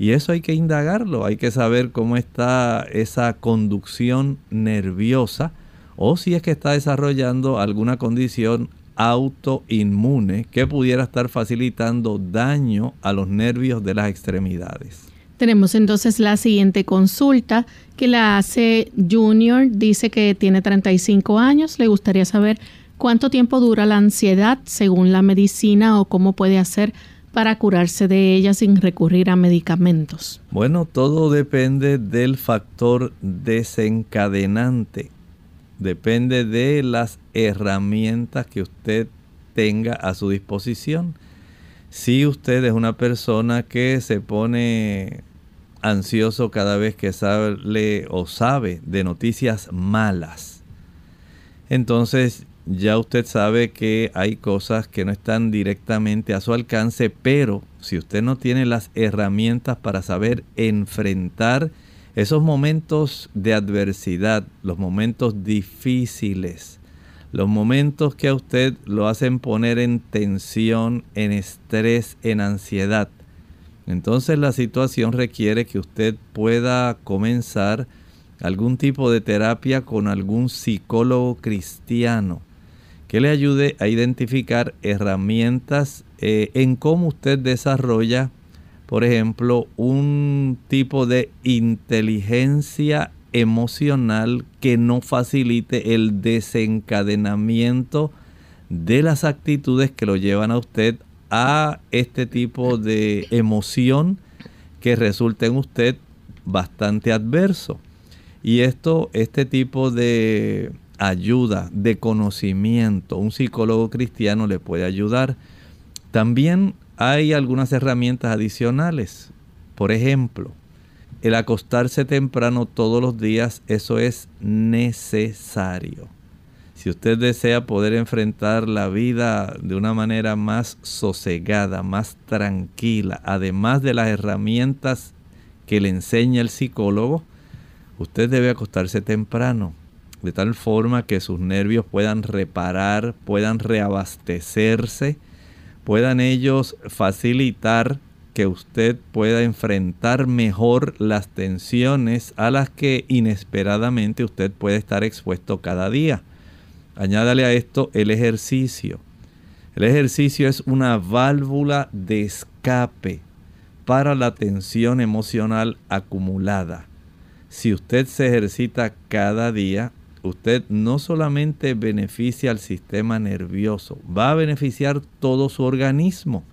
y eso hay que indagarlo, hay que saber cómo está esa conducción nerviosa o si es que está desarrollando alguna condición autoinmune que pudiera estar facilitando daño a los nervios de las extremidades. Tenemos entonces la siguiente consulta que la hace Junior, dice que tiene 35 años, le gustaría saber cuánto tiempo dura la ansiedad según la medicina o cómo puede hacer para curarse de ella sin recurrir a medicamentos? Bueno, todo depende del factor desencadenante. Depende de las herramientas que usted tenga a su disposición. Si usted es una persona que se pone ansioso cada vez que sabe o sabe de noticias malas, entonces ya usted sabe que hay cosas que no están directamente a su alcance, pero si usted no tiene las herramientas para saber enfrentar esos momentos de adversidad, los momentos difíciles, los momentos que a usted lo hacen poner en tensión, en estrés, en ansiedad, entonces la situación requiere que usted pueda comenzar algún tipo de terapia con algún psicólogo cristiano que le ayude a identificar herramientas eh, en cómo usted desarrolla, por ejemplo, un tipo de inteligencia emocional que no facilite el desencadenamiento de las actitudes que lo llevan a usted a este tipo de emoción que resulta en usted bastante adverso. Y esto, este tipo de ayuda, de conocimiento. Un psicólogo cristiano le puede ayudar. También hay algunas herramientas adicionales. Por ejemplo, el acostarse temprano todos los días, eso es necesario. Si usted desea poder enfrentar la vida de una manera más sosegada, más tranquila, además de las herramientas que le enseña el psicólogo, usted debe acostarse temprano de tal forma que sus nervios puedan reparar, puedan reabastecerse, puedan ellos facilitar que usted pueda enfrentar mejor las tensiones a las que inesperadamente usted puede estar expuesto cada día. Añádale a esto el ejercicio. El ejercicio es una válvula de escape para la tensión emocional acumulada. Si usted se ejercita cada día, usted no solamente beneficia al sistema nervioso, va a beneficiar todo su organismo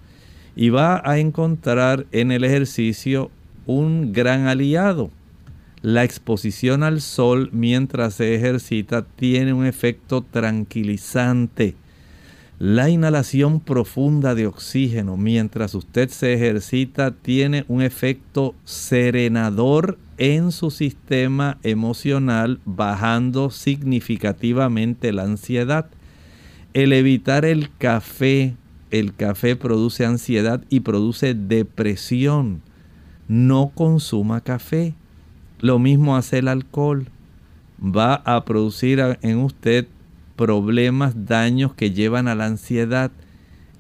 y va a encontrar en el ejercicio un gran aliado. La exposición al sol mientras se ejercita tiene un efecto tranquilizante. La inhalación profunda de oxígeno mientras usted se ejercita tiene un efecto serenador en su sistema emocional, bajando significativamente la ansiedad. El evitar el café, el café produce ansiedad y produce depresión. No consuma café. Lo mismo hace el alcohol. Va a producir en usted problemas, daños que llevan a la ansiedad.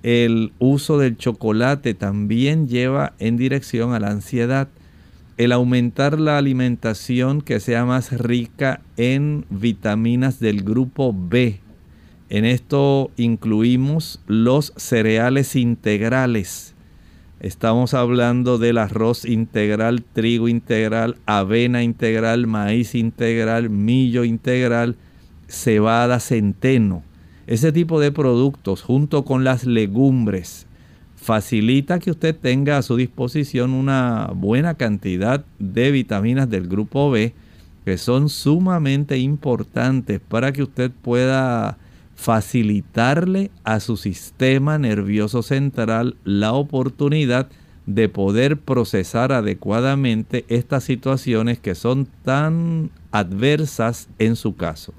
El uso del chocolate también lleva en dirección a la ansiedad el aumentar la alimentación que sea más rica en vitaminas del grupo B. En esto incluimos los cereales integrales. Estamos hablando del arroz integral, trigo integral, avena integral, maíz integral, millo integral. Cebada, centeno. Ese tipo de productos junto con las legumbres facilita que usted tenga a su disposición una buena cantidad de vitaminas del grupo B que son sumamente importantes para que usted pueda facilitarle a su sistema nervioso central la oportunidad de poder procesar adecuadamente estas situaciones que son tan adversas en su caso.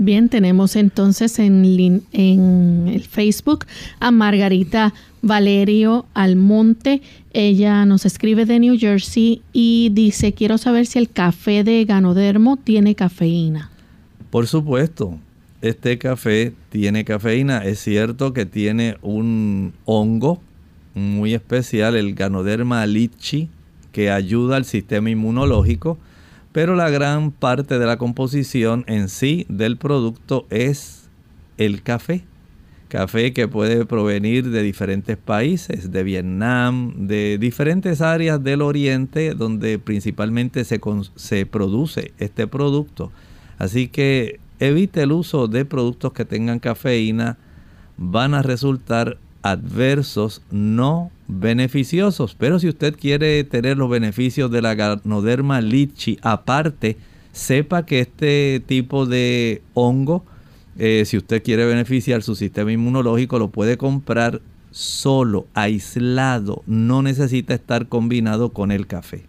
Bien, tenemos entonces en, el Facebook a Margarita Valerio Almonte. Ella nos escribe de New Jersey y dice, quiero saber si el café de Ganodermo tiene cafeína. Por supuesto, este café tiene cafeína. Es cierto que tiene un hongo muy especial, el Ganoderma litchi, que ayuda al sistema inmunológico, pero la gran parte de la composición en sí del producto es el café. Café que puede provenir de diferentes países, de Vietnam, de diferentes áreas del oriente donde principalmente se, se produce este producto. Así que evite el uso de productos que tengan cafeína, van a resultar adversos, no beneficiosos. Pero si usted quiere tener los beneficios de la Ganoderma litchi aparte, sepa que este tipo de hongo, eh, si usted quiere beneficiar su sistema inmunológico, lo puede comprar solo, aislado, no necesita estar combinado con el café.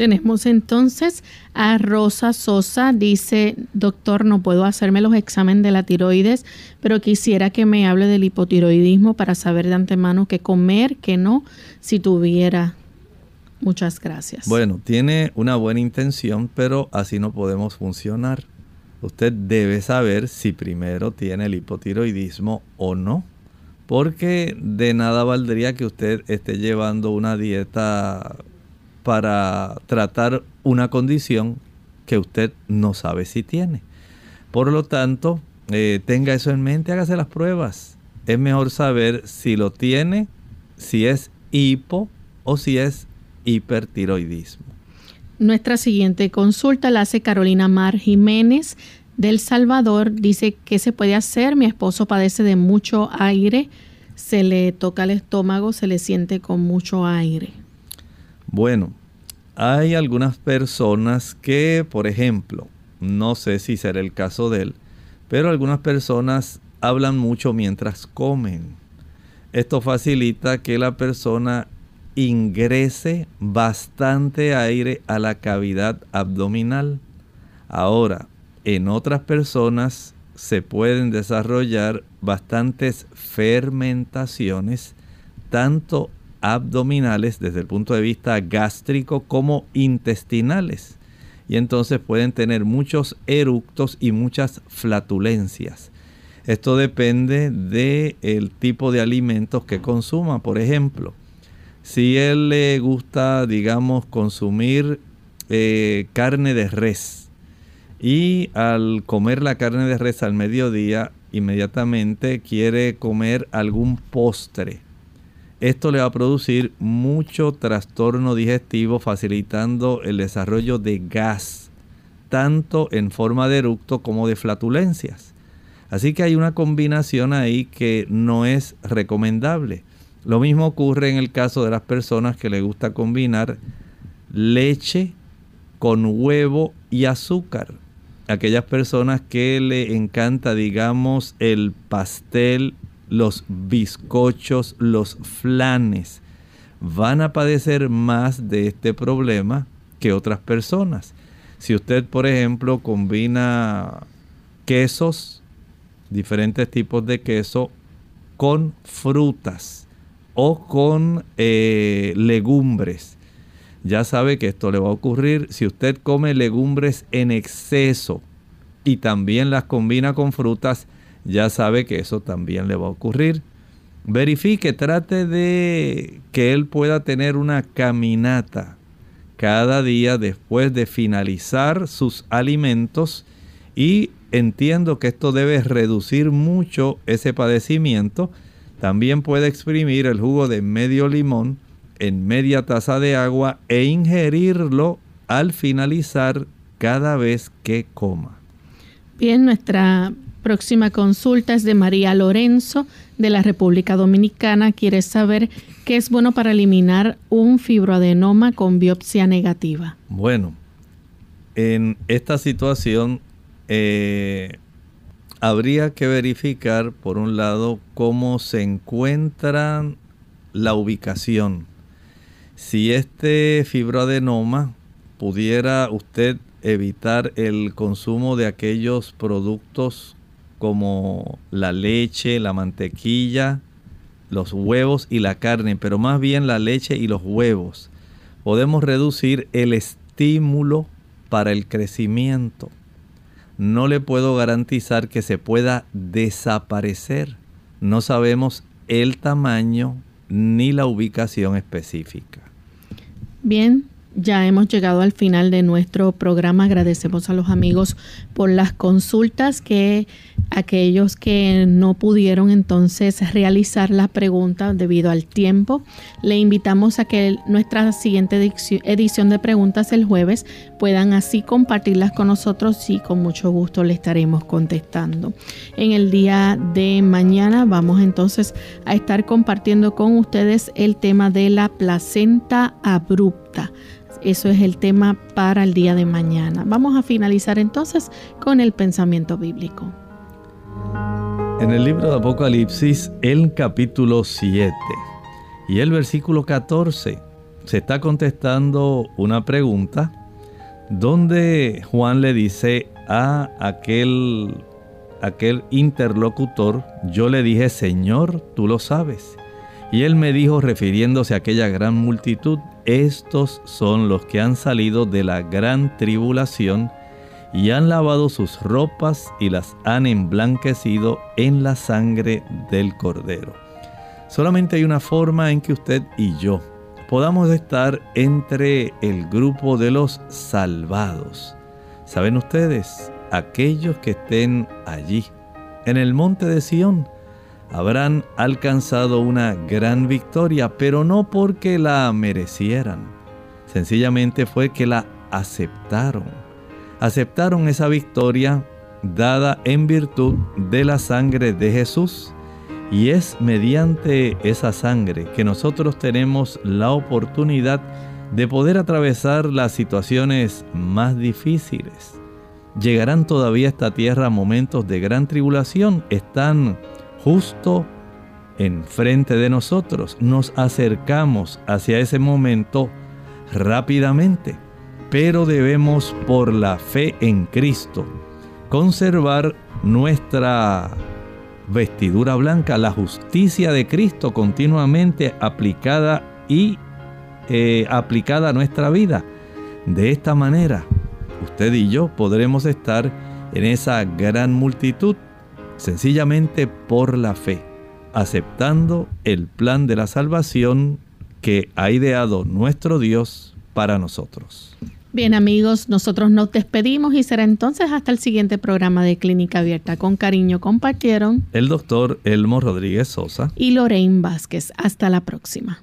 Tenemos entonces a Rosa Sosa, dice, doctor, no puedo hacerme los exámenes de la tiroides, pero quisiera que me hable del hipotiroidismo para saber de antemano qué comer, qué no, si tuviera. Muchas gracias. Bueno, tiene una buena intención, pero así no podemos funcionar. Usted debe saber si primero tiene el hipotiroidismo o no, porque de nada valdría que usted esté llevando una dieta para tratar una condición que usted no sabe si tiene. Por lo tanto, eh, tenga eso en mente, hágase las pruebas. Es mejor saber si lo tiene, si es hipo o si es hipertiroidismo. Nuestra siguiente consulta la hace Carolina Mar Jiménez del Salvador. Dice, ¿qué se puede hacer? Mi esposo padece de mucho aire, se le toca el estómago, se le siente con mucho aire. Bueno, hay algunas personas que, por ejemplo, no sé si será el caso de él, pero algunas personas hablan mucho mientras comen. Esto facilita que la persona ingrese bastante aire a la cavidad abdominal. Ahora, en otras personas se pueden desarrollar bastantes fermentaciones, tanto abdominales desde el punto de vista gástrico como intestinales. Y entonces pueden tener muchos eructos y muchas flatulencias. Esto depende del tipo de alimentos que consuma. Por ejemplo, si él le gusta, digamos, consumir eh, carne de res y al comer la carne de res al mediodía, inmediatamente quiere comer algún postre esto le va a producir mucho trastorno digestivo facilitando el desarrollo de gas, tanto en forma de eructo como de flatulencias. Así que hay una combinación ahí que no es recomendable. Lo mismo ocurre en el caso de las personas que le gusta combinar leche con huevo y azúcar. Aquellas personas que le encanta, digamos, el pastel los bizcochos, los flanes, van a padecer más de este problema que otras personas. Si usted, por ejemplo, combina quesos, diferentes tipos de queso, con frutas o con eh, legumbres, ya sabe que esto le va a ocurrir si usted come legumbres en exceso y también las combina con frutas ya sabe que eso también le va a ocurrir. Verifique, trate de que él pueda tener una caminata cada día después de finalizar sus alimentos y entiendo que esto debe reducir mucho ese padecimiento. También puede exprimir el jugo de medio limón en media taza de agua e ingerirlo al finalizar cada vez que coma. Bien, nuestra próxima consulta es de María Lorenzo de la República Dominicana. Quiere saber qué es bueno para eliminar un fibroadenoma con biopsia negativa. Bueno, en esta situación eh, habría que verificar, por un lado, cómo se encuentra la ubicación. Si este fibroadenoma pudiera usted evitar el consumo de aquellos productos como la leche, la mantequilla, los huevos y la carne, pero más bien la leche y los huevos. Podemos reducir el estímulo para el crecimiento. No le puedo garantizar que se pueda desaparecer. No sabemos el tamaño ni la ubicación específica. Bien, ya hemos llegado al final de nuestro programa. Agradecemos a los amigos por las consultas que aquellos que no pudieron entonces realizar la pregunta debido al tiempo, le invitamos a que nuestra siguiente edición de preguntas el jueves puedan así compartirlas con nosotros y con mucho gusto le estaremos contestando. En el día de mañana vamos entonces a estar compartiendo con ustedes el tema de la placenta abrupta. Eso es el tema para el día de mañana. Vamos a finalizar entonces con el pensamiento bíblico. En el libro de Apocalipsis, el capítulo 7 y el versículo 14, se está contestando una pregunta donde Juan le dice a aquel, aquel interlocutor, yo le dije, Señor, tú lo sabes. Y él me dijo, refiriéndose a aquella gran multitud, estos son los que han salido de la gran tribulación y han lavado sus ropas y las han emblanquecido en la sangre del cordero. Solamente hay una forma en que usted y yo podamos estar entre el grupo de los salvados. ¿Saben ustedes? Aquellos que estén allí, en el monte de Sión, habrán alcanzado una gran victoria, pero no porque la merecieran. Sencillamente fue que la aceptaron. Aceptaron esa victoria dada en virtud de la sangre de Jesús. Y es mediante esa sangre que nosotros tenemos la oportunidad de poder atravesar las situaciones más difíciles. Llegarán todavía a esta tierra momentos de gran tribulación. Están justo enfrente de nosotros. Nos acercamos hacia ese momento rápidamente, pero debemos por la fe en Cristo conservar nuestra vestidura blanca, la justicia de Cristo continuamente aplicada y eh, aplicada a nuestra vida. De esta manera, usted y yo podremos estar en esa gran multitud sencillamente por la fe, aceptando el plan de la salvación que ha ideado nuestro Dios para nosotros. Bien amigos, nosotros nos despedimos y será entonces hasta el siguiente programa de Clínica Abierta. Con cariño compartieron el doctor Elmo Rodríguez Sosa y Lorraine Vázquez. Hasta la próxima.